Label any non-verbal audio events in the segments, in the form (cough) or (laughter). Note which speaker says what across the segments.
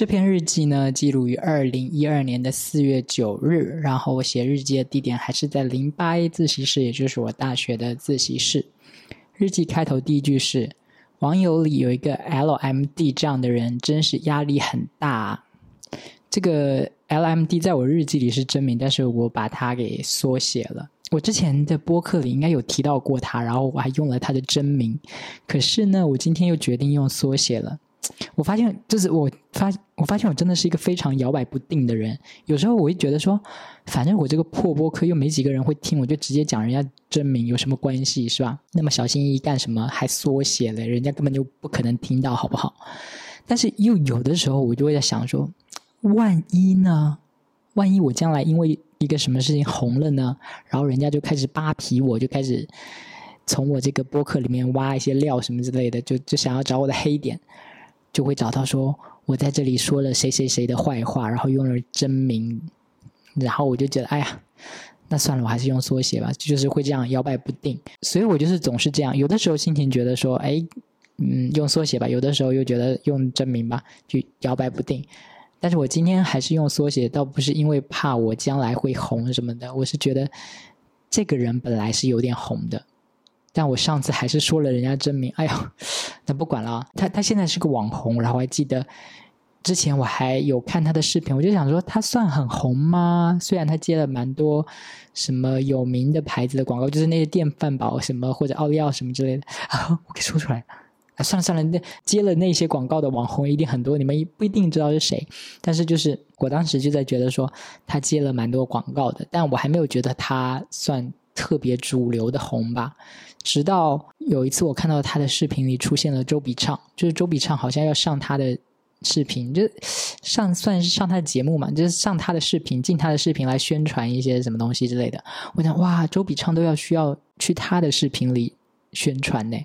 Speaker 1: 这篇日记呢，记录于二零一二年的四月九日。然后我写日记的地点还是在零八 A 自习室，也就是我大学的自习室。日记开头第一句是：“网友里有一个 LMD 这样的人，真是压力很大。”这个 LMD 在我日记里是真名，但是我把它给缩写了。我之前的播客里应该有提到过他，然后我还用了他的真名。可是呢，我今天又决定用缩写了。(tsk) 我发现，就是我发，我发现我真的是一个非常摇摆不定的人。有时候我会觉得说，反正我这个破播客又没几个人会听，我就直接讲人家真名，有什么关系是吧？那么小心翼翼干什么？还缩写了，人家根本就不可能听到，好不好？但是又有的时候，我就会在想说，万一呢？万一我将来因为一个什么事情红了呢？然后人家就开始扒皮，我就开始从我这个播客里面挖一些料什么之类的，就就想要找我的黑点。就会找到说，我在这里说了谁谁谁的坏话，然后用了真名，然后我就觉得，哎呀，那算了，我还是用缩写吧，就是会这样摇摆不定。所以我就是总是这样，有的时候心情觉得说，哎，嗯，用缩写吧；有的时候又觉得用真名吧，就摇摆不定。但是我今天还是用缩写，倒不是因为怕我将来会红什么的，我是觉得这个人本来是有点红的。但我上次还是说了人家真名，哎呀，那不管了。他他现在是个网红，然后我还记得之前我还有看他的视频，我就想说他算很红吗？虽然他接了蛮多什么有名的牌子的广告，就是那些电饭煲什么或者奥利奥什么之类的啊，(laughs) 我给说出来。啊，算了算了，那接了那些广告的网红一定很多，你们不一定知道是谁。但是就是我当时就在觉得说他接了蛮多广告的，但我还没有觉得他算特别主流的红吧。直到有一次，我看到他的视频里出现了周笔畅，就是周笔畅好像要上他的视频，就上算是上他的节目嘛，就是上他的视频，进他的视频来宣传一些什么东西之类的。我想，哇，周笔畅都要需要去他的视频里宣传呢，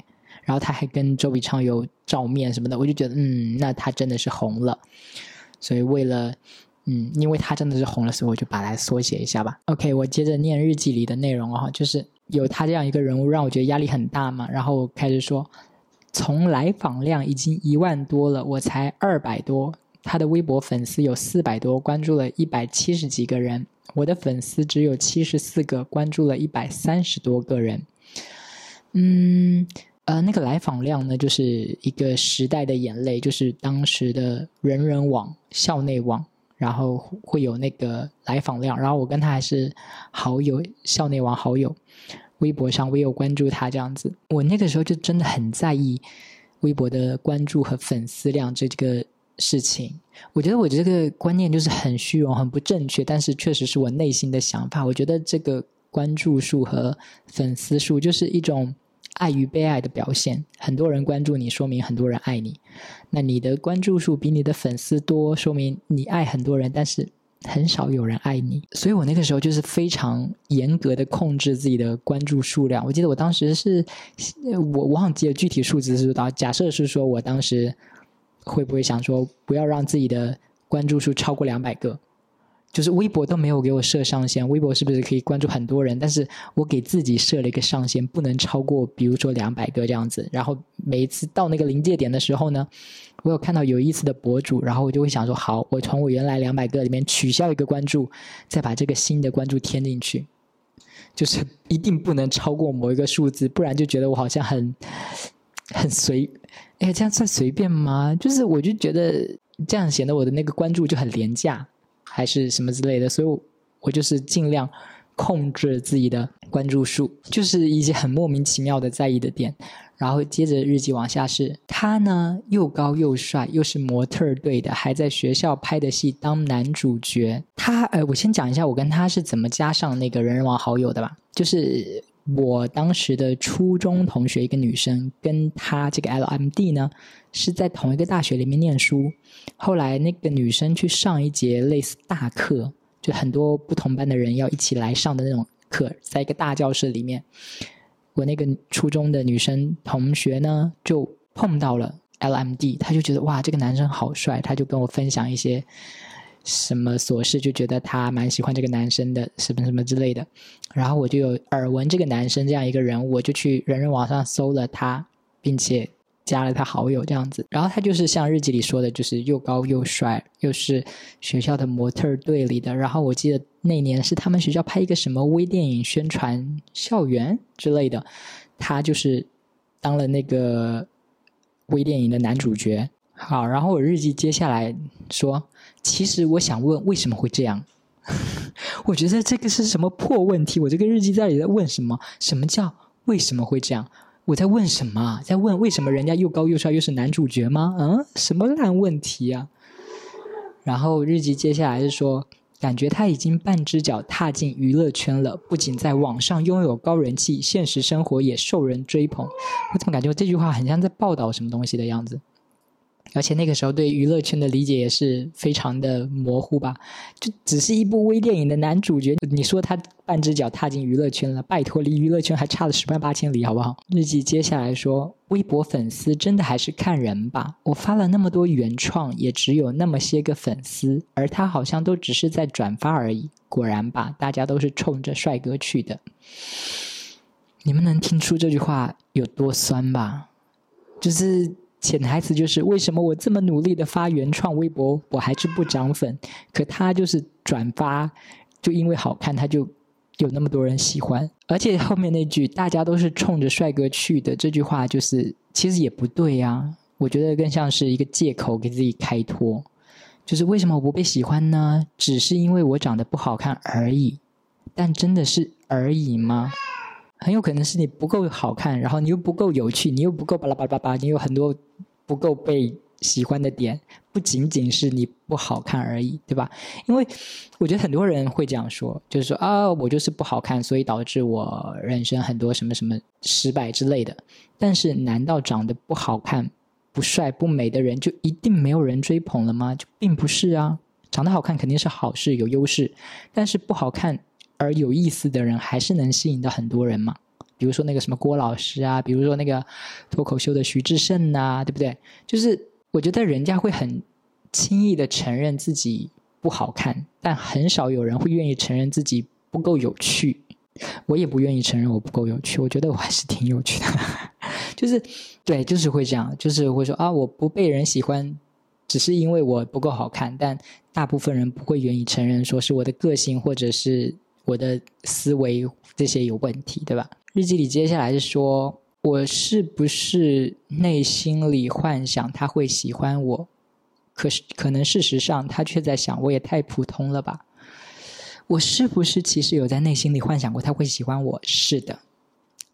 Speaker 1: 然后他还跟周笔畅有照面什么的，我就觉得，嗯，那他真的是红了。所以为了，嗯，因为他真的是红了，所以我就把它缩写一下吧。OK，我接着念日记里的内容啊，就是。有他这样一个人物，让我觉得压力很大嘛。然后开始说，从来访量已经一万多了，我才二百多。他的微博粉丝有四百多，关注了一百七十几个人。我的粉丝只有七十四个，关注了一百三十多个人。嗯，呃，那个来访量呢，就是一个时代的眼泪，就是当时的人人网、校内网。然后会有那个来访量，然后我跟他还是好友，校内网好友，微博上我有关注他这样子。我那个时候就真的很在意微博的关注和粉丝量这个事情。我觉得我这个观念就是很虚荣、很不正确，但是确实是我内心的想法。我觉得这个关注数和粉丝数就是一种。爱与被爱的表现，很多人关注你，说明很多人爱你。那你的关注数比你的粉丝多，说明你爱很多人，但是很少有人爱你。所以我那个时候就是非常严格的控制自己的关注数量。我记得我当时是，我忘记了具体数字是多少。假设是说我当时会不会想说，不要让自己的关注数超过两百个。就是微博都没有给我设上限，微博是不是可以关注很多人？但是我给自己设了一个上限，不能超过，比如说两百个这样子。然后每一次到那个临界点的时候呢，我有看到有意思的博主，然后我就会想说：好，我从我原来两百个里面取消一个关注，再把这个新的关注添进去，就是一定不能超过某一个数字，不然就觉得我好像很很随。哎，这样算随便吗？就是我就觉得这样显得我的那个关注就很廉价。还是什么之类的，所以我就是尽量控制自己的关注数，就是一些很莫名其妙的在意的点。然后接着日记往下是，他呢又高又帅，又是模特队的，还在学校拍的戏当男主角。他呃，我先讲一下我跟他是怎么加上那个人人网好友的吧，就是我当时的初中同学一个女生，跟她这个 LMD 呢。是在同一个大学里面念书，后来那个女生去上一节类似大课，就很多不同班的人要一起来上的那种课，在一个大教室里面，我那个初中的女生同学呢就碰到了 LMD，她就觉得哇这个男生好帅，她就跟我分享一些什么琐事，就觉得他蛮喜欢这个男生的什么什么之类的，然后我就有耳闻这个男生这样一个人，我就去人人网上搜了他，并且。加了他好友这样子。然后他就是像日记里说的，就是又高又帅，又是学校的模特队里的。然后我记得那年是他们学校拍一个什么微电影宣传校园之类的，他就是当了那个微电影的男主角。好，然后我日记接下来说，其实我想问为什么会这样？(laughs) 我觉得这个是什么破问题？我这个日记在里在问什么？什么叫为什么会这样？我在问什么？在问为什么人家又高又帅又是男主角吗？嗯，什么烂问题啊？然后日记接下来是说，感觉他已经半只脚踏进娱乐圈了，不仅在网上拥有高人气，现实生活也受人追捧。我怎么感觉这句话很像在报道什么东西的样子？而且那个时候对娱乐圈的理解也是非常的模糊吧，就只是一部微电影的男主角，你说他半只脚踏进娱乐圈了，拜托，离娱乐圈还差了十万八千里，好不好？日记接下来说，微博粉丝真的还是看人吧，我发了那么多原创，也只有那么些个粉丝，而他好像都只是在转发而已。果然吧，大家都是冲着帅哥去的。你们能听出这句话有多酸吧？就是。潜台词就是为什么我这么努力的发原创微博，我还是不涨粉？可他就是转发，就因为好看，他就有那么多人喜欢。而且后面那句“大家都是冲着帅哥去的”这句话，就是其实也不对呀。我觉得更像是一个借口给自己开脱。就是为什么我不被喜欢呢？只是因为我长得不好看而已。但真的是而已吗？很有可能是你不够好看，然后你又不够有趣，你又不够巴拉巴拉巴拉，你有很多不够被喜欢的点，不仅仅是你不好看而已，对吧？因为我觉得很多人会这样说，就是说啊，我就是不好看，所以导致我人生很多什么什么失败之类的。但是，难道长得不好看、不帅、不美的人就一定没有人追捧了吗？就并不是啊，长得好看肯定是好事，有优势，但是不好看。而有意思的人还是能吸引到很多人嘛？比如说那个什么郭老师啊，比如说那个脱口秀的徐志胜呐，对不对？就是我觉得人家会很轻易的承认自己不好看，但很少有人会愿意承认自己不够有趣。我也不愿意承认我不够有趣，我觉得我还是挺有趣的。(laughs) 就是对，就是会这样，就是会说啊，我不被人喜欢，只是因为我不够好看。但大部分人不会愿意承认，说是我的个性或者是。我的思维这些有问题，对吧？日记里接下来是说，我是不是内心里幻想他会喜欢我？可是可能事实上他却在想，我也太普通了吧？我是不是其实有在内心里幻想过他会喜欢我？是的，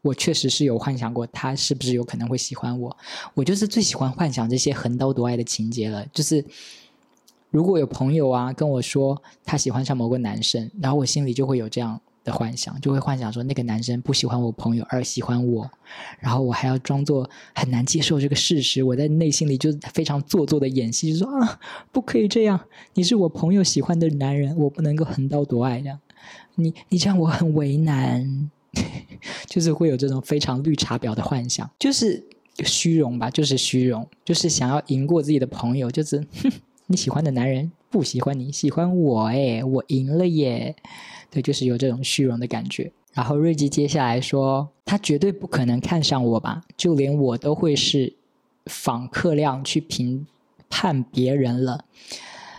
Speaker 1: 我确实是有幻想过他是不是有可能会喜欢我。我就是最喜欢幻想这些横刀夺爱的情节了，就是。如果有朋友啊跟我说他喜欢上某个男生，然后我心里就会有这样的幻想，就会幻想说那个男生不喜欢我朋友而喜欢我，然后我还要装作很难接受这个事实，我在内心里就非常做作的演戏，就说啊不可以这样，你是我朋友喜欢的男人，我不能够横刀夺爱这样，你你这样我很为难，(laughs) 就是会有这种非常绿茶婊的幻想，就是虚荣吧，就是虚荣，就是想要赢过自己的朋友，就是哼。你喜欢的男人不喜欢你，喜欢我哎，我赢了耶！对，就是有这种虚荣的感觉。然后瑞吉接下来说，他绝对不可能看上我吧？就连我都会是访客量去评判别人了。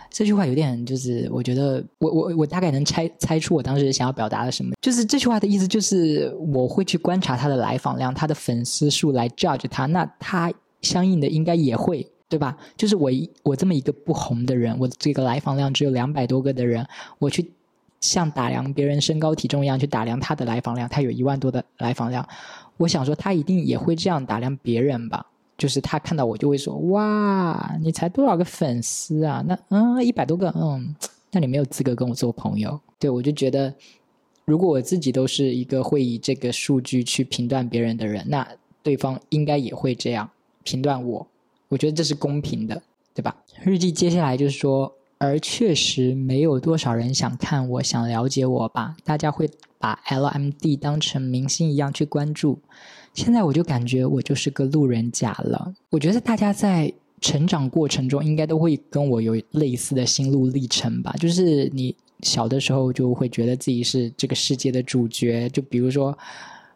Speaker 1: 这句话有点，就是我觉得，我我我大概能猜猜出我当时想要表达的什么。就是这句话的意思，就是我会去观察他的来访量、他的粉丝数来 judge 他，那他相应的应该也会。对吧？就是我一我这么一个不红的人，我这个来访量只有两百多个的人，我去像打量别人身高体重一样去打量他的来访量，他有一万多的来访量，我想说他一定也会这样打量别人吧？就是他看到我就会说：“哇，你才多少个粉丝啊？那嗯，一百多个，嗯，那你没有资格跟我做朋友。”对我就觉得，如果我自己都是一个会以这个数据去评断别人的人，那对方应该也会这样评断我。我觉得这是公平的，对吧？日记接下来就是说，而确实没有多少人想看我，想了解我吧。大家会把 LMD 当成明星一样去关注。现在我就感觉我就是个路人甲了。我觉得大家在成长过程中应该都会跟我有类似的心路历程吧。就是你小的时候就会觉得自己是这个世界的主角，就比如说。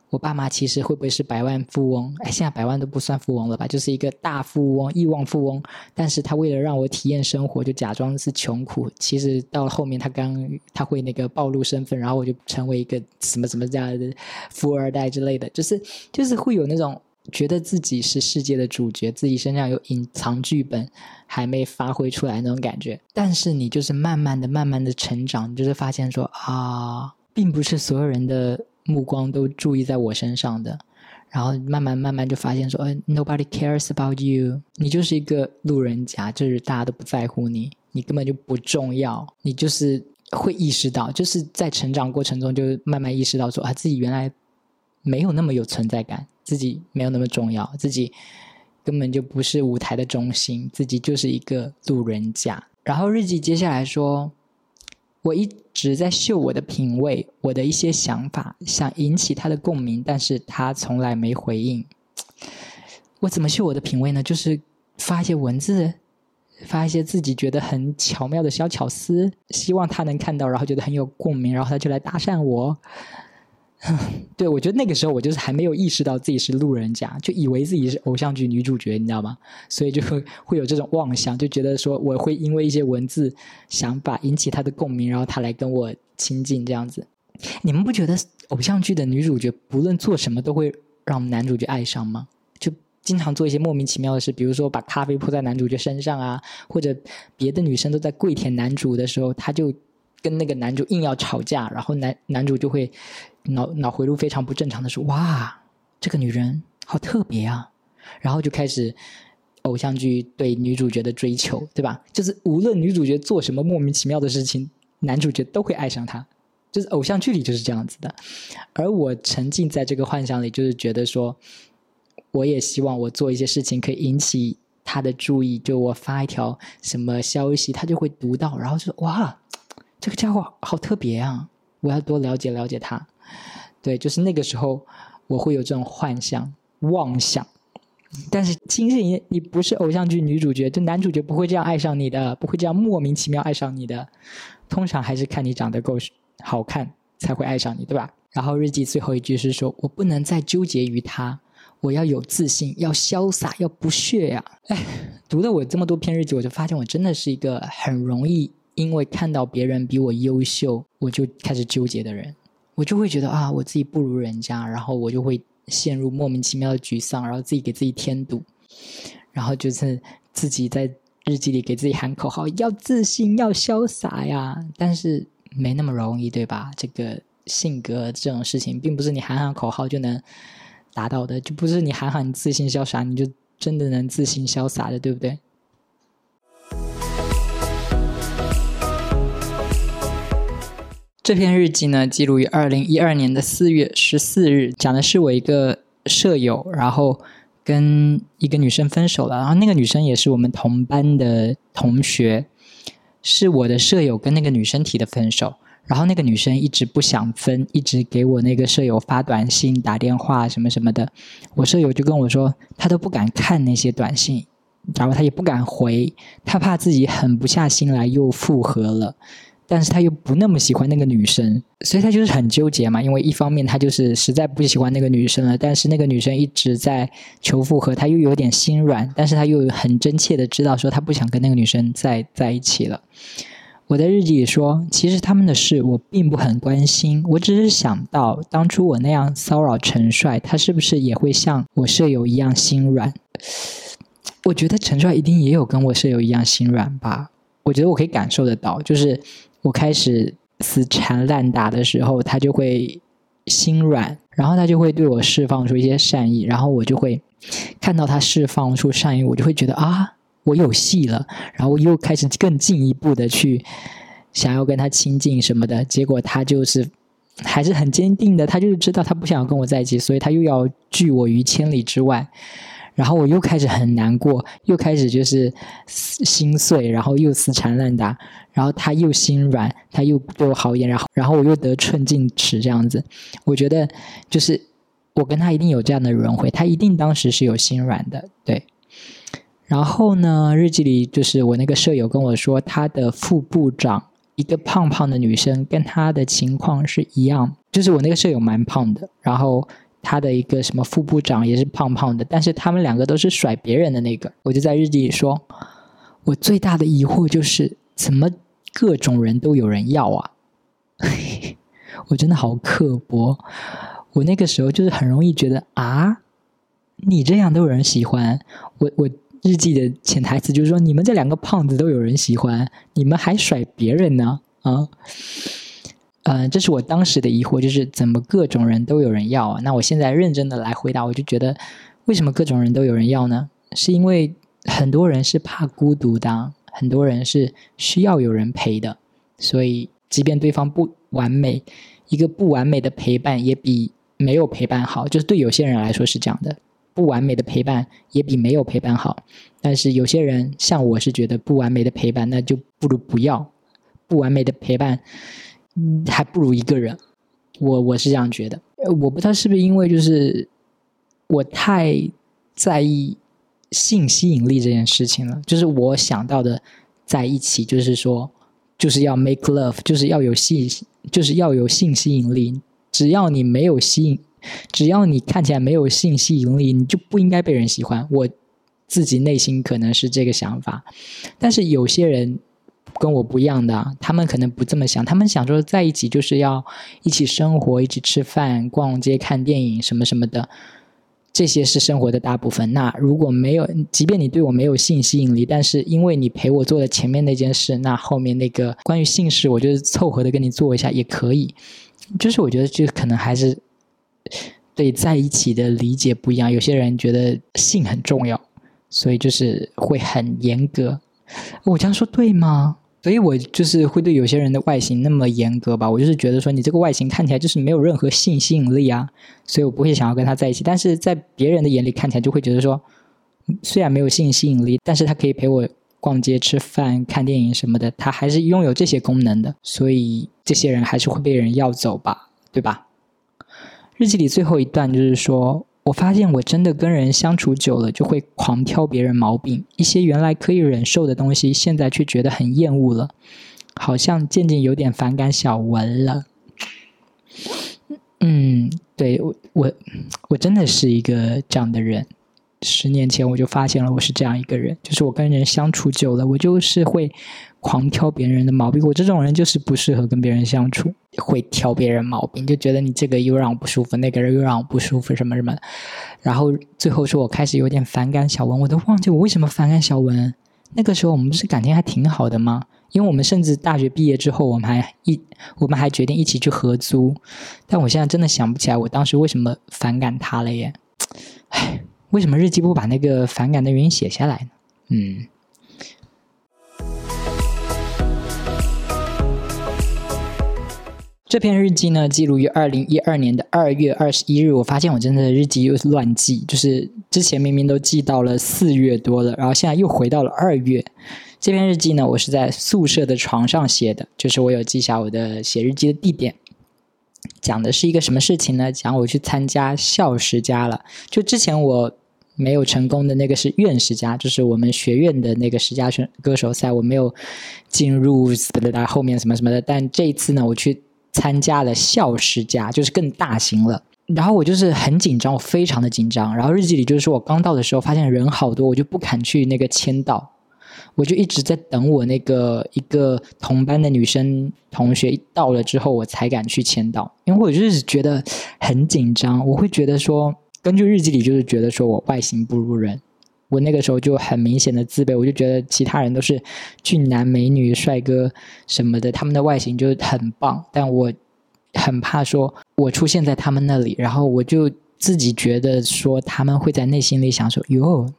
Speaker 1: 我爸妈其实会不会是百万富翁？哎，现在百万都不算富翁了吧，就是一个大富翁、亿万富翁。但是他为了让我体验生活，就假装是穷苦。其实到了后面，他刚他会那个暴露身份，然后我就成为一个什么什么这样的富二代之类的，就是就是会有那种觉得自己是世界的主角，自己身上有隐藏剧本还没发挥出来那种感觉。但是你就是慢慢的、慢慢的成长，就是发现说啊，并不是所有人的。目光都注意在我身上的，然后慢慢慢慢就发现说，呃，nobody cares about you，你就是一个路人甲，就是大家都不在乎你，你根本就不重要，你就是会意识到，就是在成长过程中就慢慢意识到说，啊，自己原来没有那么有存在感，自己没有那么重要，自己根本就不是舞台的中心，自己就是一个路人甲。然后日记接下来说。我一直在秀我的品味，我的一些想法，想引起他的共鸣，但是他从来没回应。我怎么秀我的品味呢？就是发一些文字，发一些自己觉得很巧妙的小巧思，希望他能看到，然后觉得很有共鸣，然后他就来搭讪我。(laughs) 对，我觉得那个时候我就是还没有意识到自己是路人甲，就以为自己是偶像剧女主角，你知道吗？所以就会会有这种妄想，就觉得说我会因为一些文字想法引起他的共鸣，然后他来跟我亲近这样子。你们不觉得偶像剧的女主角不论做什么都会让男主角爱上吗？就经常做一些莫名其妙的事，比如说把咖啡泼在男主角身上啊，或者别的女生都在跪舔男主的时候，他就跟那个男主硬要吵架，然后男男主就会。脑脑回路非常不正常的说：“哇，这个女人好特别啊！”然后就开始偶像剧对女主角的追求，对吧？就是无论女主角做什么莫名其妙的事情，男主角都会爱上她。就是偶像剧里就是这样子的。而我沉浸在这个幻想里，就是觉得说，我也希望我做一些事情可以引起他的注意。就我发一条什么消息，他就会读到，然后就说：“哇，这个家伙好特别啊！我要多了解了解他。”对，就是那个时候，我会有这种幻想、妄想。但是，其实你你不是偶像剧女主角，这男主角不会这样爱上你的，不会这样莫名其妙爱上你的。通常还是看你长得够好看才会爱上你，对吧？然后日记最后一句是说：“我不能再纠结于他，我要有自信，要潇洒，要不屑呀。”哎，读了我这么多篇日记，我就发现我真的是一个很容易因为看到别人比我优秀，我就开始纠结的人。我就会觉得啊，我自己不如人家，然后我就会陷入莫名其妙的沮丧，然后自己给自己添堵，然后就是自己在日记里给自己喊口号，要自信，要潇洒呀。但是没那么容易，对吧？这个性格这种事情，并不是你喊喊口号就能达到的，就不是你喊喊自信潇洒，你就真的能自信潇洒的，对不对？这篇日记呢，记录于二零一二年的四月十四日，讲的是我一个舍友，然后跟一个女生分手了，然后那个女生也是我们同班的同学，是我的舍友跟那个女生提的分手，然后那个女生一直不想分，一直给我那个舍友发短信、打电话什么什么的，我舍友就跟我说，他都不敢看那些短信，然后他也不敢回，他怕自己狠不下心来又复合了。但是他又不那么喜欢那个女生，所以他就是很纠结嘛。因为一方面他就是实在不喜欢那个女生了，但是那个女生一直在求复合，他又有点心软。但是他又很真切的知道说他不想跟那个女生再在一起了。我在日记里说，其实他们的事我并不很关心，我只是想到当初我那样骚扰陈帅，他是不是也会像我舍友一样心软？我觉得陈帅一定也有跟我舍友一样心软吧。我觉得我可以感受得到，就是。我开始死缠烂打的时候，他就会心软，然后他就会对我释放出一些善意，然后我就会看到他释放出善意，我就会觉得啊，我有戏了，然后我又开始更进一步的去想要跟他亲近什么的，结果他就是还是很坚定的，他就是知道他不想要跟我在一起，所以他又要拒我于千里之外。然后我又开始很难过，又开始就是心碎，然后又死缠烂打，然后他又心软，他又对我好一点，然后然后我又得寸进尺这样子。我觉得就是我跟他一定有这样的轮回，他一定当时是有心软的，对。然后呢，日记里就是我那个舍友跟我说，他的副部长一个胖胖的女生，跟他的情况是一样，就是我那个舍友蛮胖的，然后。他的一个什么副部长也是胖胖的，但是他们两个都是甩别人的那个。我就在日记里说，我最大的疑惑就是怎么各种人都有人要啊！(laughs) 我真的好刻薄，我那个时候就是很容易觉得啊，你这样都有人喜欢我。我日记的潜台词就是说，你们这两个胖子都有人喜欢，你们还甩别人呢啊！嗯，这是我当时的疑惑，就是怎么各种人都有人要啊？那我现在认真的来回答，我就觉得，为什么各种人都有人要呢？是因为很多人是怕孤独的，很多人是需要有人陪的，所以即便对方不完美，一个不完美的陪伴也比没有陪伴好。就是对有些人来说是这样的，不完美的陪伴也比没有陪伴好。但是有些人像我是觉得不完美的陪伴，那就不如不要不完美的陪伴。还不如一个人，我我是这样觉得。我不知道是不是因为就是我太在意性吸引力这件事情了。就是我想到的在一起，就是说就是要 make love，就是要有性，就是要有性吸引力。只要你没有吸引，只要你看起来没有性吸引力，你就不应该被人喜欢。我自己内心可能是这个想法，但是有些人。跟我不一样的，他们可能不这么想，他们想说在一起就是要一起生活，一起吃饭、逛街、看电影什么什么的，这些是生活的大部分。那如果没有，即便你对我没有性吸引力，但是因为你陪我做了前面那件事，那后面那个关于性事，我就是凑合的跟你做一下也可以。就是我觉得，就可能还是对在一起的理解不一样。有些人觉得性很重要，所以就是会很严格。我这样说对吗？所以我就是会对有些人的外形那么严格吧，我就是觉得说你这个外形看起来就是没有任何性吸引力啊，所以我不会想要跟他在一起。但是在别人的眼里看起来就会觉得说，虽然没有性吸引力，但是他可以陪我逛街、吃饭、看电影什么的，他还是拥有这些功能的。所以这些人还是会被人要走吧，对吧？日记里最后一段就是说。我发现我真的跟人相处久了，就会狂挑别人毛病。一些原来可以忍受的东西，现在却觉得很厌恶了，好像渐渐有点反感小文了。嗯，对我我我真的是一个这样的人。十年前我就发现了我是这样一个人，就是我跟人相处久了，我就是会。狂挑别人的毛病，我这种人就是不适合跟别人相处，会挑别人毛病，就觉得你这个又让我不舒服，那个人又让我不舒服，什么什么，然后最后说我开始有点反感小文，我都忘记我为什么反感小文。那个时候我们不是感情还挺好的吗？因为我们甚至大学毕业之后，我们还一我们还决定一起去合租，但我现在真的想不起来我当时为什么反感他了耶。唉，为什么日记不把那个反感的原因写下来呢？嗯。这篇日记呢，记录于二零一二年的二月二十一日。我发现我真的日记又是乱记，就是之前明明都记到了四月多了，然后现在又回到了二月。这篇日记呢，我是在宿舍的床上写的，就是我有记下我的写日记的地点。讲的是一个什么事情呢？讲我去参加校十佳了。就之前我没有成功的那个是院十佳，就是我们学院的那个十佳选歌手赛，我没有进入后面什么什么的。但这一次呢，我去。参加了校十佳，就是更大型了。然后我就是很紧张，我非常的紧张。然后日记里就是说我刚到的时候，发现人好多，我就不敢去那个签到，我就一直在等我那个一个同班的女生同学到了之后，我才敢去签到。因为我就是觉得很紧张，我会觉得说，根据日记里就是觉得说我外形不如人。我那个时候就很明显的自卑，我就觉得其他人都是俊男美女、帅哥什么的，他们的外形就很棒，但我很怕说我出现在他们那里，然后我就自己觉得说他们会在内心里想说：“哟，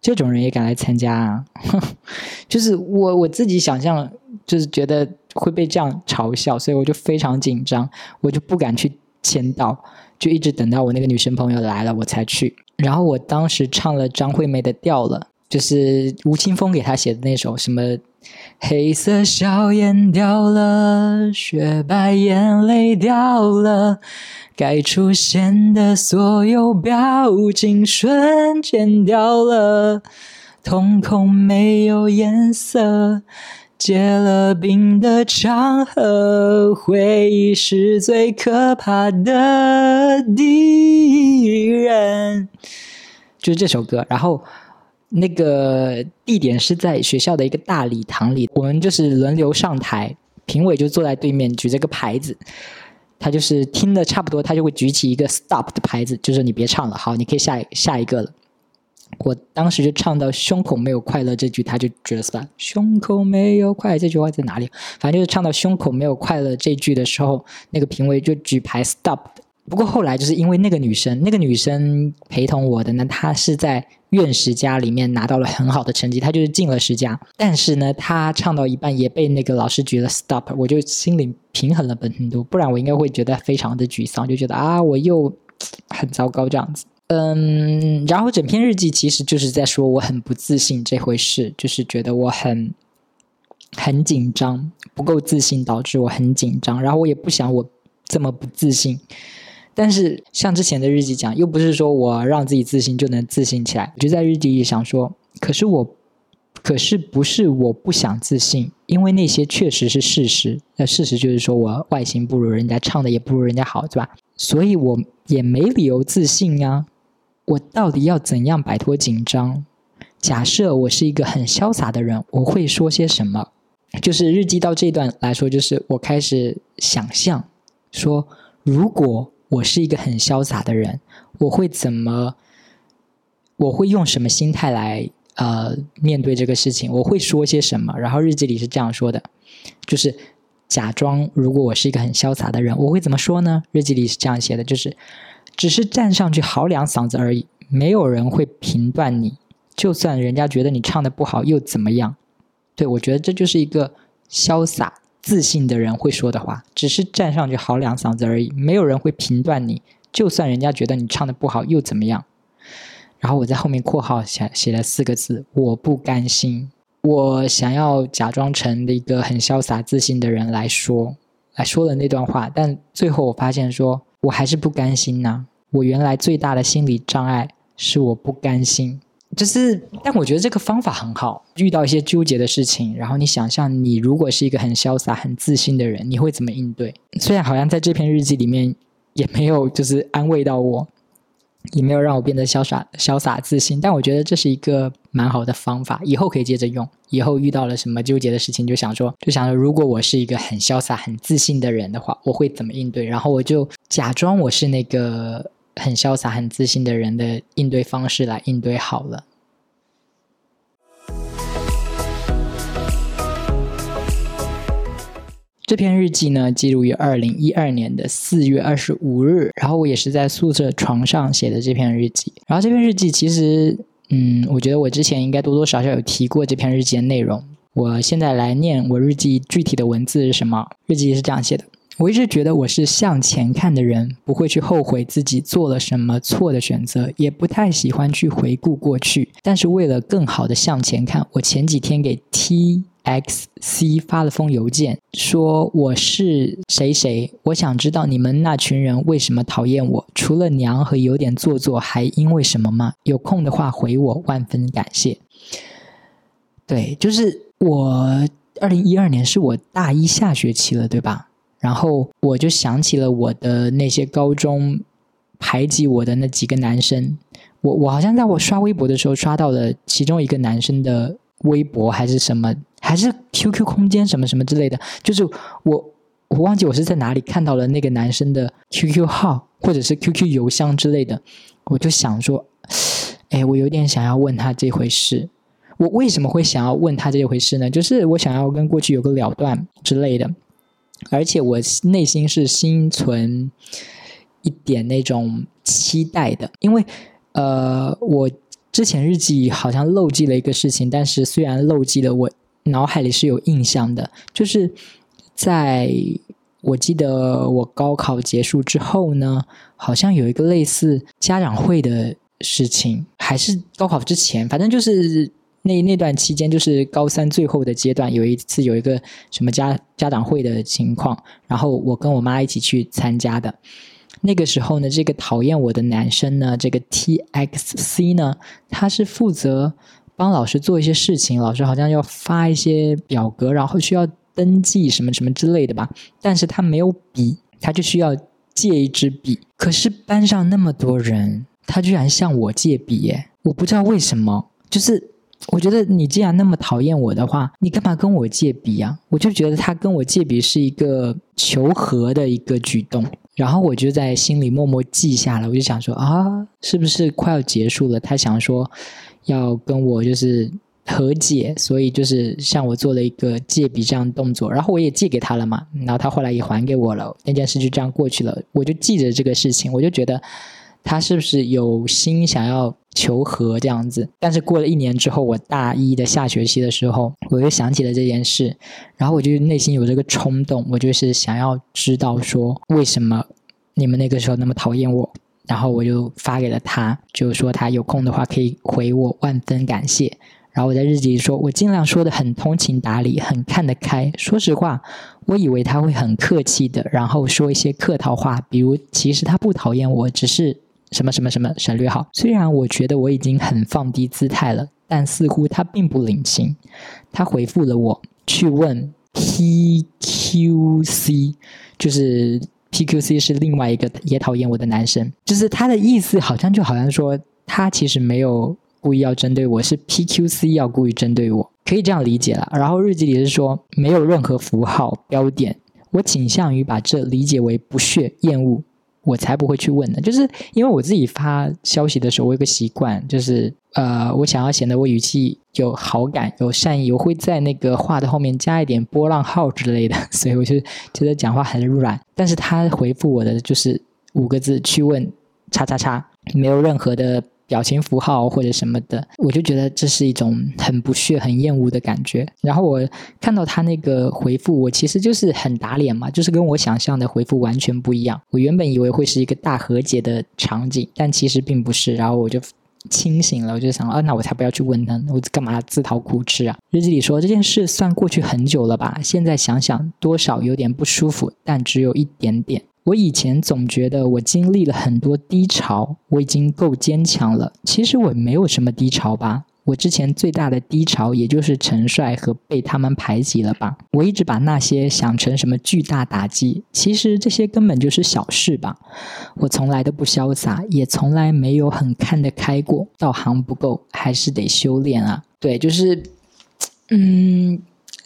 Speaker 1: 这种人也敢来参加啊？” (laughs) 就是我我自己想象，就是觉得会被这样嘲笑，所以我就非常紧张，我就不敢去签到，就一直等到我那个女生朋友来了，我才去。然后我当时唱了张惠妹的《掉了》，就是吴青峰给她写的那首什么“黑色笑颜掉了，雪白眼泪掉了，该出现的所有表情瞬间掉了，瞳孔没有颜色，结了冰的长河，回忆是最可怕的敌人。就是这首歌，然后那个地点是在学校的一个大礼堂里，我们就是轮流上台，评委就坐在对面，举着个牌子。他就是听的差不多，他就会举起一个 stop 的牌子，就说你别唱了，好，你可以下下一个了。我当时就唱到胸口没有快乐这句，他就觉得是吧？胸口没有快乐这句话在哪里？反正就是唱到胸口没有快乐这句的时候，那个评委就举牌 stop。不过后来就是因为那个女生，那个女生陪同我的呢，她是在院十佳里面拿到了很好的成绩，她就是进了十佳。但是呢，她唱到一半也被那个老师举了 stop，我就心里平衡了很多，不然我应该会觉得非常的沮丧，就觉得啊，我又很糟糕这样子。嗯，然后整篇日记其实就是在说我很不自信这回事，就是觉得我很很紧张，不够自信导致我很紧张，然后我也不想我这么不自信。但是像之前的日记讲，又不是说我让自己自信就能自信起来。我就在日记里想说，可是我，可是不是我不想自信，因为那些确实是事实。那事实就是说我外形不如人家，唱的也不如人家好，对吧？所以我也没理由自信啊。我到底要怎样摆脱紧张？假设我是一个很潇洒的人，我会说些什么？就是日记到这段来说，就是我开始想象说，如果。我是一个很潇洒的人，我会怎么？我会用什么心态来呃面对这个事情？我会说些什么？然后日记里是这样说的，就是假装如果我是一个很潇洒的人，我会怎么说呢？日记里是这样写的，就是只是站上去嚎两嗓子而已，没有人会评断你，就算人家觉得你唱的不好又怎么样？对我觉得这就是一个潇洒。自信的人会说的话，只是站上去嚎两嗓子而已，没有人会评断你。就算人家觉得你唱的不好，又怎么样？然后我在后面括号写写了四个字：我不甘心。我想要假装成一个很潇洒自信的人来说，来说了那段话，但最后我发现，说我还是不甘心呐。我原来最大的心理障碍是我不甘心。就是，但我觉得这个方法很好。遇到一些纠结的事情，然后你想象，你如果是一个很潇洒、很自信的人，你会怎么应对？虽然好像在这篇日记里面也没有就是安慰到我，也没有让我变得潇洒、潇洒自信，但我觉得这是一个蛮好的方法，以后可以接着用。以后遇到了什么纠结的事情，就想说，就想说，如果我是一个很潇洒、很自信的人的话，我会怎么应对？然后我就假装我是那个。很潇洒、很自信的人的应对方式来应对好了。这篇日记呢，记录于二零一二年的四月二十五日，然后我也是在宿舍床上写的这篇日记。然后这篇日记其实，嗯，我觉得我之前应该多多少少有提过这篇日记的内容。我现在来念我日记具体的文字是什么？日记是这样写的。我一直觉得我是向前看的人，不会去后悔自己做了什么错的选择，也不太喜欢去回顾过去。但是为了更好的向前看，我前几天给 T X C 发了封邮件，说我是谁谁，我想知道你们那群人为什么讨厌我，除了娘和有点做作，还因为什么吗？有空的话回我，万分感谢。对，就是我二零一二年是我大一下学期了，对吧？然后我就想起了我的那些高中排挤我的那几个男生，我我好像在我刷微博的时候刷到了其中一个男生的微博还是什么，还是 QQ 空间什么什么之类的，就是我我忘记我是在哪里看到了那个男生的 QQ 号或者是 QQ 邮箱之类的，我就想说，哎，我有点想要问他这回事，我为什么会想要问他这回事呢？就是我想要跟过去有个了断之类的。而且我内心是心存一点那种期待的，因为呃，我之前日记好像漏记了一个事情，但是虽然漏记了，我脑海里是有印象的，就是在我记得我高考结束之后呢，好像有一个类似家长会的事情，还是高考之前，反正就是。那那段期间就是高三最后的阶段，有一次有一个什么家家长会的情况，然后我跟我妈一起去参加的。那个时候呢，这个讨厌我的男生呢，这个 T X C 呢，他是负责帮老师做一些事情，老师好像要发一些表格，然后需要登记什么什么之类的吧。但是他没有笔，他就需要借一支笔。可是班上那么多人，他居然向我借笔，耶！我不知道为什么，就是。我觉得你既然那么讨厌我的话，你干嘛跟我借笔啊？我就觉得他跟我借笔是一个求和的一个举动，然后我就在心里默默记下了。我就想说啊，是不是快要结束了？他想说要跟我就是和解，所以就是向我做了一个借笔这样动作，然后我也借给他了嘛。然后他后来也还给我了，那件事就这样过去了。我就记着这个事情，我就觉得。他是不是有心想要求和这样子？但是过了一年之后，我大一的下学期的时候，我又想起了这件事，然后我就内心有这个冲动，我就是想要知道说为什么你们那个时候那么讨厌我，然后我就发给了他，就说他有空的话可以回我，万分感谢。然后我在日记里说，我尽量说的很通情达理，很看得开。说实话，我以为他会很客气的，然后说一些客套话，比如其实他不讨厌我，只是。什么什么什么省略号。虽然我觉得我已经很放低姿态了，但似乎他并不领情。他回复了我，去问 PQC，就是 PQC 是另外一个也讨厌我的男生。就是他的意思好像就好像说他其实没有故意要针对我，是 PQC 要故意针对我，可以这样理解了。然后日记里是说没有任何符号标点，我倾向于把这理解为不屑厌恶。我才不会去问呢，就是因为我自己发消息的时候，我有个习惯，就是呃，我想要显得我语气有好感、有善意，我会在那个话的后面加一点波浪号之类的，(laughs) 所以我就觉得讲话很软。但是他回复我的就是五个字：去问叉叉叉，没有任何的。表情符号或者什么的，我就觉得这是一种很不屑、很厌恶的感觉。然后我看到他那个回复，我其实就是很打脸嘛，就是跟我想象的回复完全不一样。我原本以为会是一个大和解的场景，但其实并不是。然后我就清醒了，我就想啊，那我才不要去问他，我干嘛自讨苦吃啊？日记里说这件事算过去很久了吧？现在想想，多少有点不舒服，但只有一点点。我以前总觉得我经历了很多低潮，我已经够坚强了。其实我没有什么低潮吧。我之前最大的低潮也就是陈帅和被他们排挤了吧。我一直把那些想成什么巨大打击，其实这些根本就是小事吧。我从来都不潇洒，也从来没有很看得开过。道行不够，还是得修炼啊。对，就是，嗯，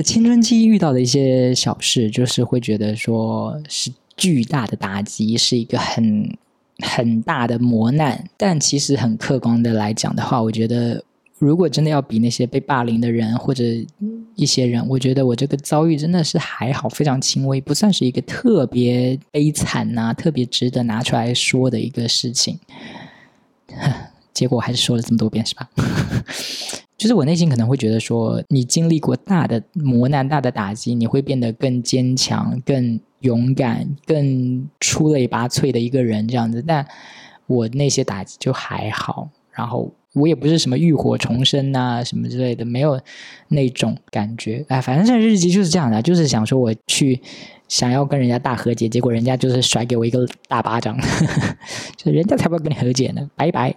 Speaker 1: 青春期遇到的一些小事，就是会觉得说是。巨大的打击是一个很很大的磨难，但其实很客观的来讲的话，我觉得如果真的要比那些被霸凌的人或者一些人，我觉得我这个遭遇真的是还好，非常轻微，不算是一个特别悲惨呐，特别值得拿出来说的一个事情。(laughs) 结果还是说了这么多遍，是吧？就是我内心可能会觉得说，你经历过大的磨难、大的打击，你会变得更坚强、更勇敢、更出类拔萃的一个人这样子。但我那些打击就还好，然后我也不是什么浴火重生呐，什么之类的，没有那种感觉。哎，反正这日记就是这样的，就是想说我去想要跟人家大和解，结果人家就是甩给我一个大巴掌，(laughs) 就人家才不要跟你和解呢，拜拜。